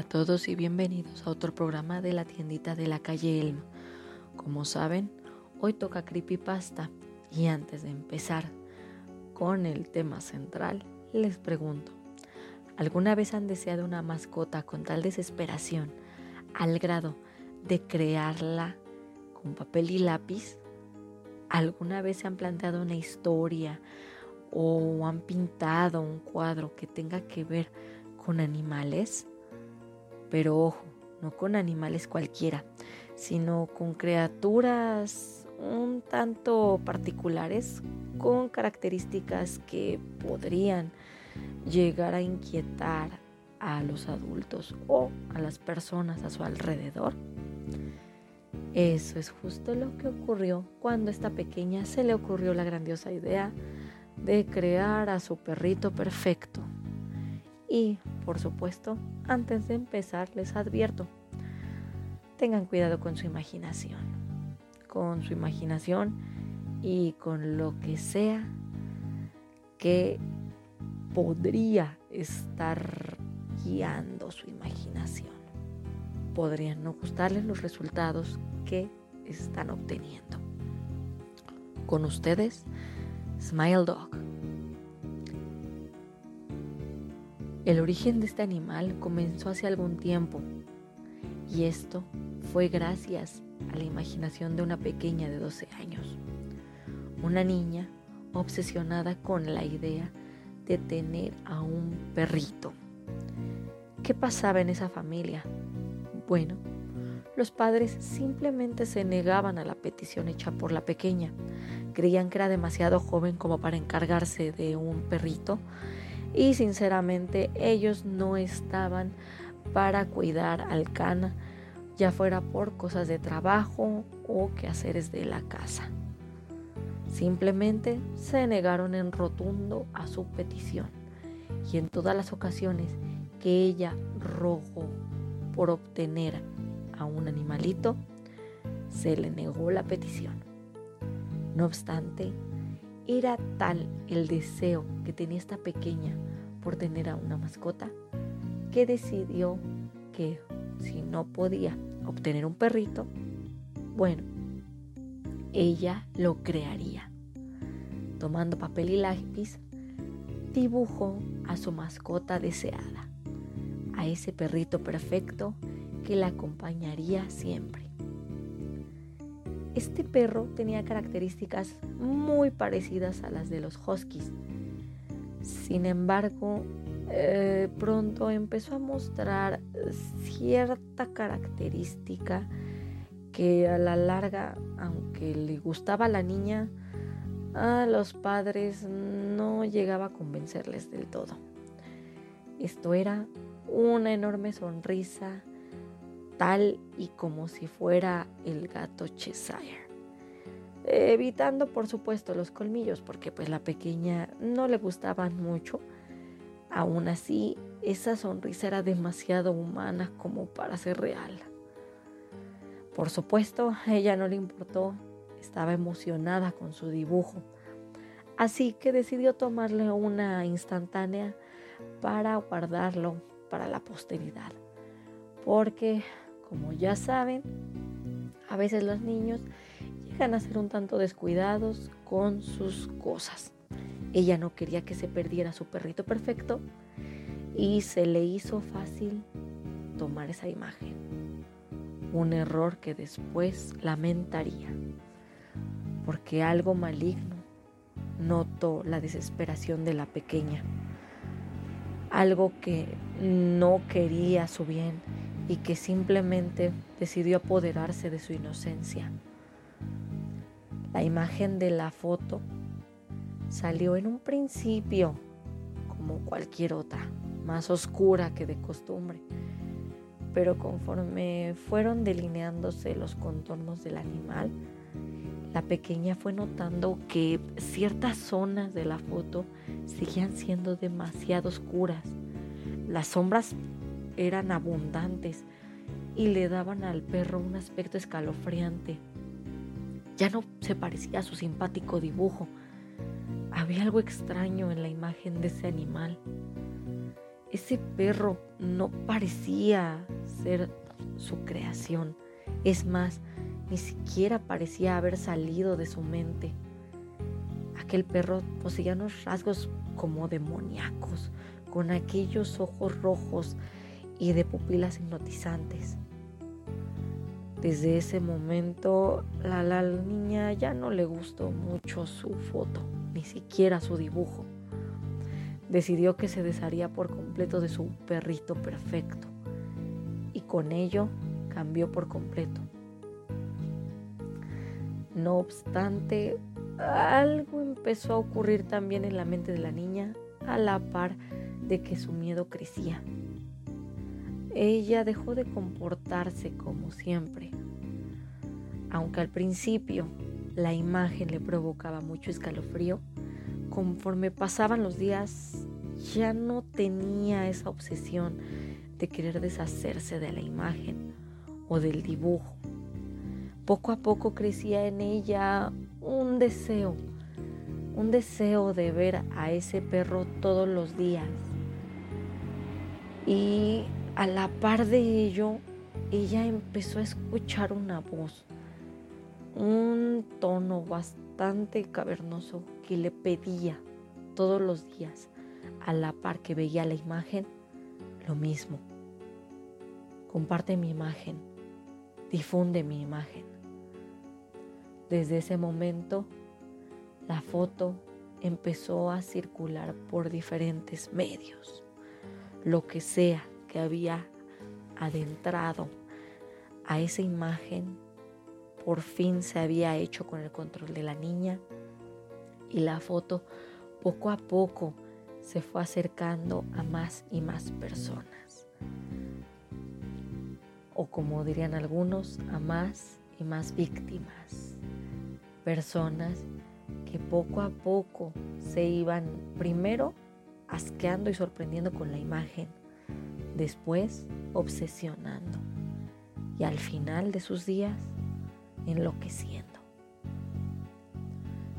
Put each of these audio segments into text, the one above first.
A todos y bienvenidos a otro programa de la tiendita de la calle Elma. Como saben, hoy toca Creepypasta y antes de empezar con el tema central, les pregunto, ¿alguna vez han deseado una mascota con tal desesperación al grado de crearla con papel y lápiz? ¿Alguna vez se han planteado una historia o han pintado un cuadro que tenga que ver con animales? Pero ojo, no con animales cualquiera, sino con criaturas un tanto particulares con características que podrían llegar a inquietar a los adultos o a las personas a su alrededor. Eso es justo lo que ocurrió cuando a esta pequeña se le ocurrió la grandiosa idea de crear a su perrito perfecto. Y, por supuesto, antes de empezar les advierto, tengan cuidado con su imaginación, con su imaginación y con lo que sea que podría estar guiando su imaginación. Podrían no gustarles los resultados que están obteniendo. Con ustedes, Smile Dog. El origen de este animal comenzó hace algún tiempo y esto fue gracias a la imaginación de una pequeña de 12 años, una niña obsesionada con la idea de tener a un perrito. ¿Qué pasaba en esa familia? Bueno, los padres simplemente se negaban a la petición hecha por la pequeña. Creían que era demasiado joven como para encargarse de un perrito y sinceramente ellos no estaban para cuidar al cana, ya fuera por cosas de trabajo o quehaceres de la casa. Simplemente se negaron en rotundo a su petición y en todas las ocasiones que ella rogó por obtener a un animalito, se le negó la petición. No obstante, era tal el deseo que tenía esta pequeña por tener a una mascota que decidió que si no podía obtener un perrito, bueno, ella lo crearía. Tomando papel y lápiz, dibujó a su mascota deseada, a ese perrito perfecto que la acompañaría siempre. Este perro tenía características muy parecidas a las de los huskies. Sin embargo, eh, pronto empezó a mostrar cierta característica que a la larga, aunque le gustaba a la niña, a los padres no llegaba a convencerles del todo. Esto era una enorme sonrisa tal y como si fuera el gato Cheshire. Evitando por supuesto los colmillos porque pues la pequeña no le gustaban mucho. Aún así, esa sonrisa era demasiado humana como para ser real. Por supuesto, ella no le importó, estaba emocionada con su dibujo. Así que decidió tomarle una instantánea para guardarlo para la posteridad. Porque como ya saben, a veces los niños llegan a ser un tanto descuidados con sus cosas. Ella no quería que se perdiera su perrito perfecto y se le hizo fácil tomar esa imagen. Un error que después lamentaría, porque algo maligno notó la desesperación de la pequeña, algo que no quería su bien y que simplemente decidió apoderarse de su inocencia. La imagen de la foto salió en un principio como cualquier otra, más oscura que de costumbre, pero conforme fueron delineándose los contornos del animal, la pequeña fue notando que ciertas zonas de la foto seguían siendo demasiado oscuras. Las sombras eran abundantes y le daban al perro un aspecto escalofriante. Ya no se parecía a su simpático dibujo. Había algo extraño en la imagen de ese animal. ese perro no parecía ser su creación. Es más, ni siquiera parecía haber salido de su mente. Aquel perro poseía unos rasgos como demoníacos, con aquellos ojos rojos y de pupilas hipnotizantes. Desde ese momento la niña ya no le gustó mucho su foto, ni siquiera su dibujo. Decidió que se desharía por completo de su perrito perfecto y con ello cambió por completo. No obstante, algo empezó a ocurrir también en la mente de la niña a la par de que su miedo crecía. Ella dejó de comportarse como siempre. Aunque al principio la imagen le provocaba mucho escalofrío, conforme pasaban los días ya no tenía esa obsesión de querer deshacerse de la imagen o del dibujo. Poco a poco crecía en ella un deseo, un deseo de ver a ese perro todos los días. Y a la par de ello, ella empezó a escuchar una voz, un tono bastante cavernoso que le pedía todos los días, a la par que veía la imagen, lo mismo. Comparte mi imagen, difunde mi imagen. Desde ese momento, la foto empezó a circular por diferentes medios, lo que sea que había adentrado a esa imagen por fin se había hecho con el control de la niña y la foto poco a poco se fue acercando a más y más personas. O como dirían algunos, a más y más víctimas. Personas que poco a poco se iban primero asqueando y sorprendiendo con la imagen después obsesionando y al final de sus días enloqueciendo.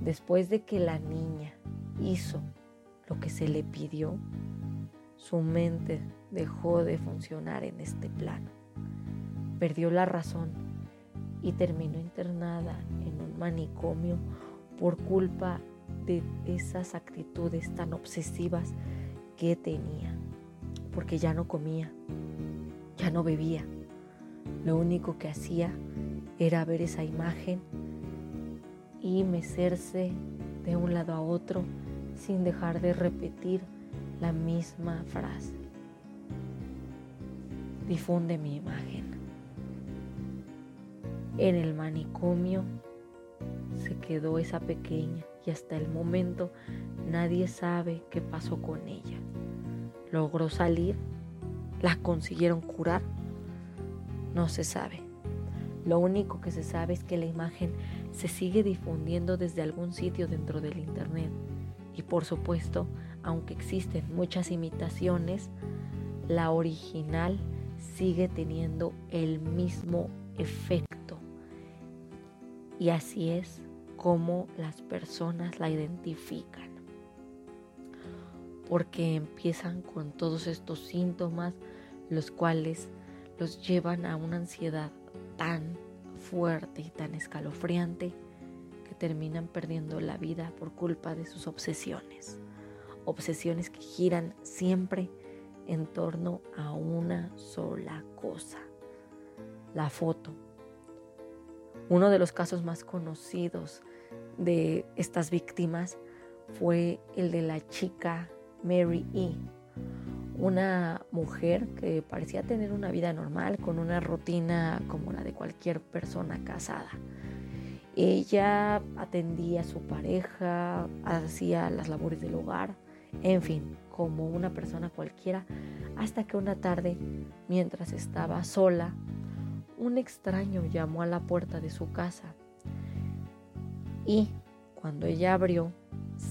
Después de que la niña hizo lo que se le pidió, su mente dejó de funcionar en este plano. Perdió la razón y terminó internada en un manicomio por culpa de esas actitudes tan obsesivas que tenía porque ya no comía, ya no bebía. Lo único que hacía era ver esa imagen y mecerse de un lado a otro sin dejar de repetir la misma frase. Difunde mi imagen. En el manicomio se quedó esa pequeña y hasta el momento nadie sabe qué pasó con ella logró salir, la consiguieron curar, no se sabe. Lo único que se sabe es que la imagen se sigue difundiendo desde algún sitio dentro del Internet. Y por supuesto, aunque existen muchas imitaciones, la original sigue teniendo el mismo efecto. Y así es como las personas la identifican porque empiezan con todos estos síntomas, los cuales los llevan a una ansiedad tan fuerte y tan escalofriante que terminan perdiendo la vida por culpa de sus obsesiones. Obsesiones que giran siempre en torno a una sola cosa, la foto. Uno de los casos más conocidos de estas víctimas fue el de la chica Mary E., una mujer que parecía tener una vida normal, con una rutina como la de cualquier persona casada. Ella atendía a su pareja, hacía las labores del hogar, en fin, como una persona cualquiera, hasta que una tarde, mientras estaba sola, un extraño llamó a la puerta de su casa y cuando ella abrió,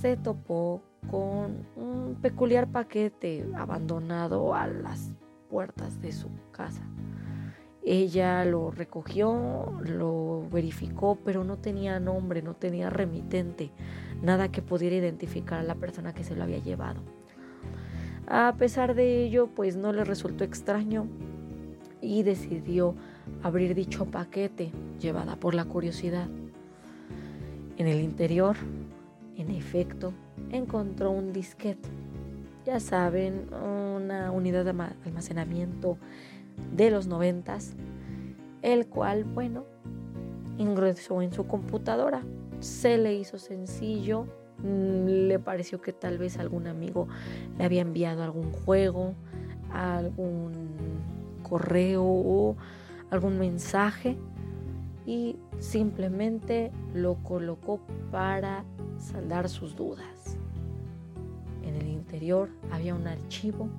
se topó con un peculiar paquete abandonado a las puertas de su casa. Ella lo recogió, lo verificó, pero no tenía nombre, no tenía remitente, nada que pudiera identificar a la persona que se lo había llevado. A pesar de ello, pues no le resultó extraño y decidió abrir dicho paquete llevada por la curiosidad. En el interior, en efecto, encontró un disquete. Ya saben, una unidad de almacenamiento de los noventas, el cual, bueno, ingresó en su computadora. Se le hizo sencillo, mm, le pareció que tal vez algún amigo le había enviado algún juego, algún correo o algún mensaje y simplemente lo colocó para saldar sus dudas. En el interior había un archivo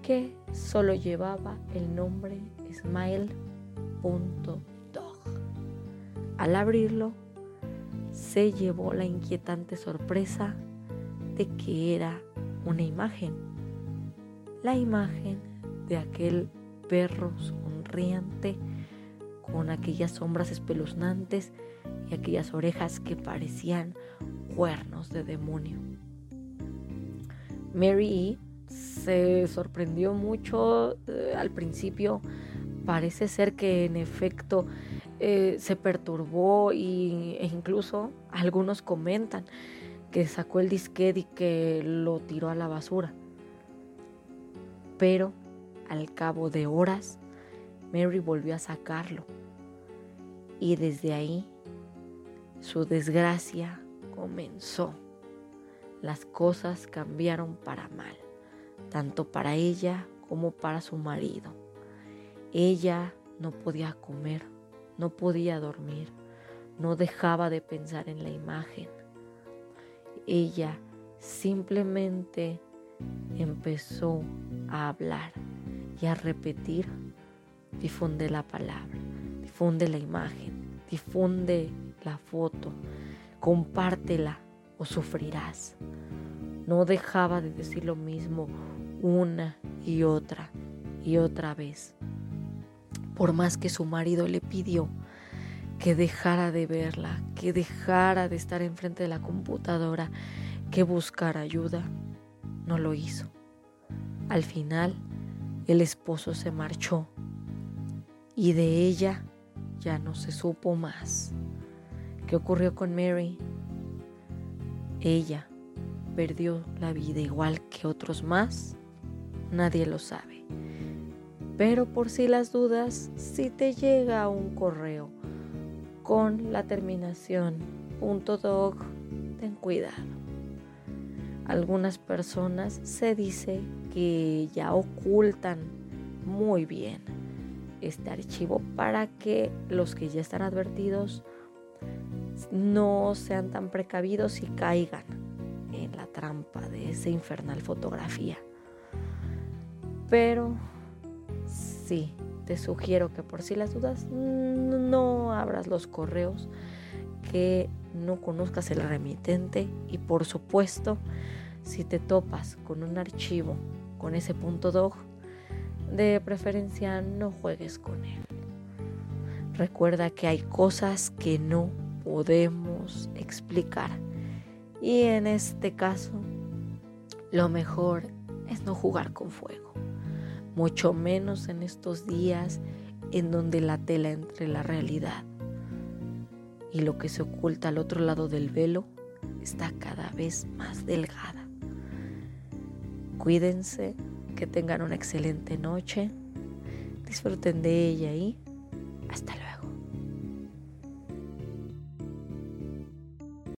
que solo llevaba el nombre smile.dog. Al abrirlo, se llevó la inquietante sorpresa de que era una imagen, la imagen de aquel perro sonriente con aquellas sombras espeluznantes y aquellas orejas que parecían cuernos de demonio. Mary E se sorprendió mucho eh, al principio. Parece ser que en efecto eh, se perturbó y, e incluso algunos comentan que sacó el disquete y que lo tiró a la basura. Pero al cabo de horas, Mary volvió a sacarlo y desde ahí su desgracia comenzó. Las cosas cambiaron para mal tanto para ella como para su marido. Ella no podía comer, no podía dormir, no dejaba de pensar en la imagen. Ella simplemente empezó a hablar y a repetir, difunde la palabra, difunde la imagen, difunde la foto, compártela o sufrirás. No dejaba de decir lo mismo una y otra y otra vez. Por más que su marido le pidió que dejara de verla, que dejara de estar enfrente de la computadora, que buscara ayuda, no lo hizo. Al final, el esposo se marchó y de ella ya no se supo más. ¿Qué ocurrió con Mary? Ella perdió la vida igual que otros más nadie lo sabe. Pero por si las dudas, si te llega un correo con la terminación .dog, ten cuidado. Algunas personas se dice que ya ocultan muy bien este archivo para que los que ya están advertidos no sean tan precavidos y caigan en la trampa de esa infernal fotografía. Pero sí, te sugiero que por si las dudas no abras los correos, que no conozcas el remitente y por supuesto, si te topas con un archivo con ese punto dog, de preferencia no juegues con él. Recuerda que hay cosas que no podemos explicar y en este caso lo mejor es no jugar con fuego mucho menos en estos días en donde la tela entre la realidad y lo que se oculta al otro lado del velo está cada vez más delgada. Cuídense, que tengan una excelente noche, disfruten de ella y.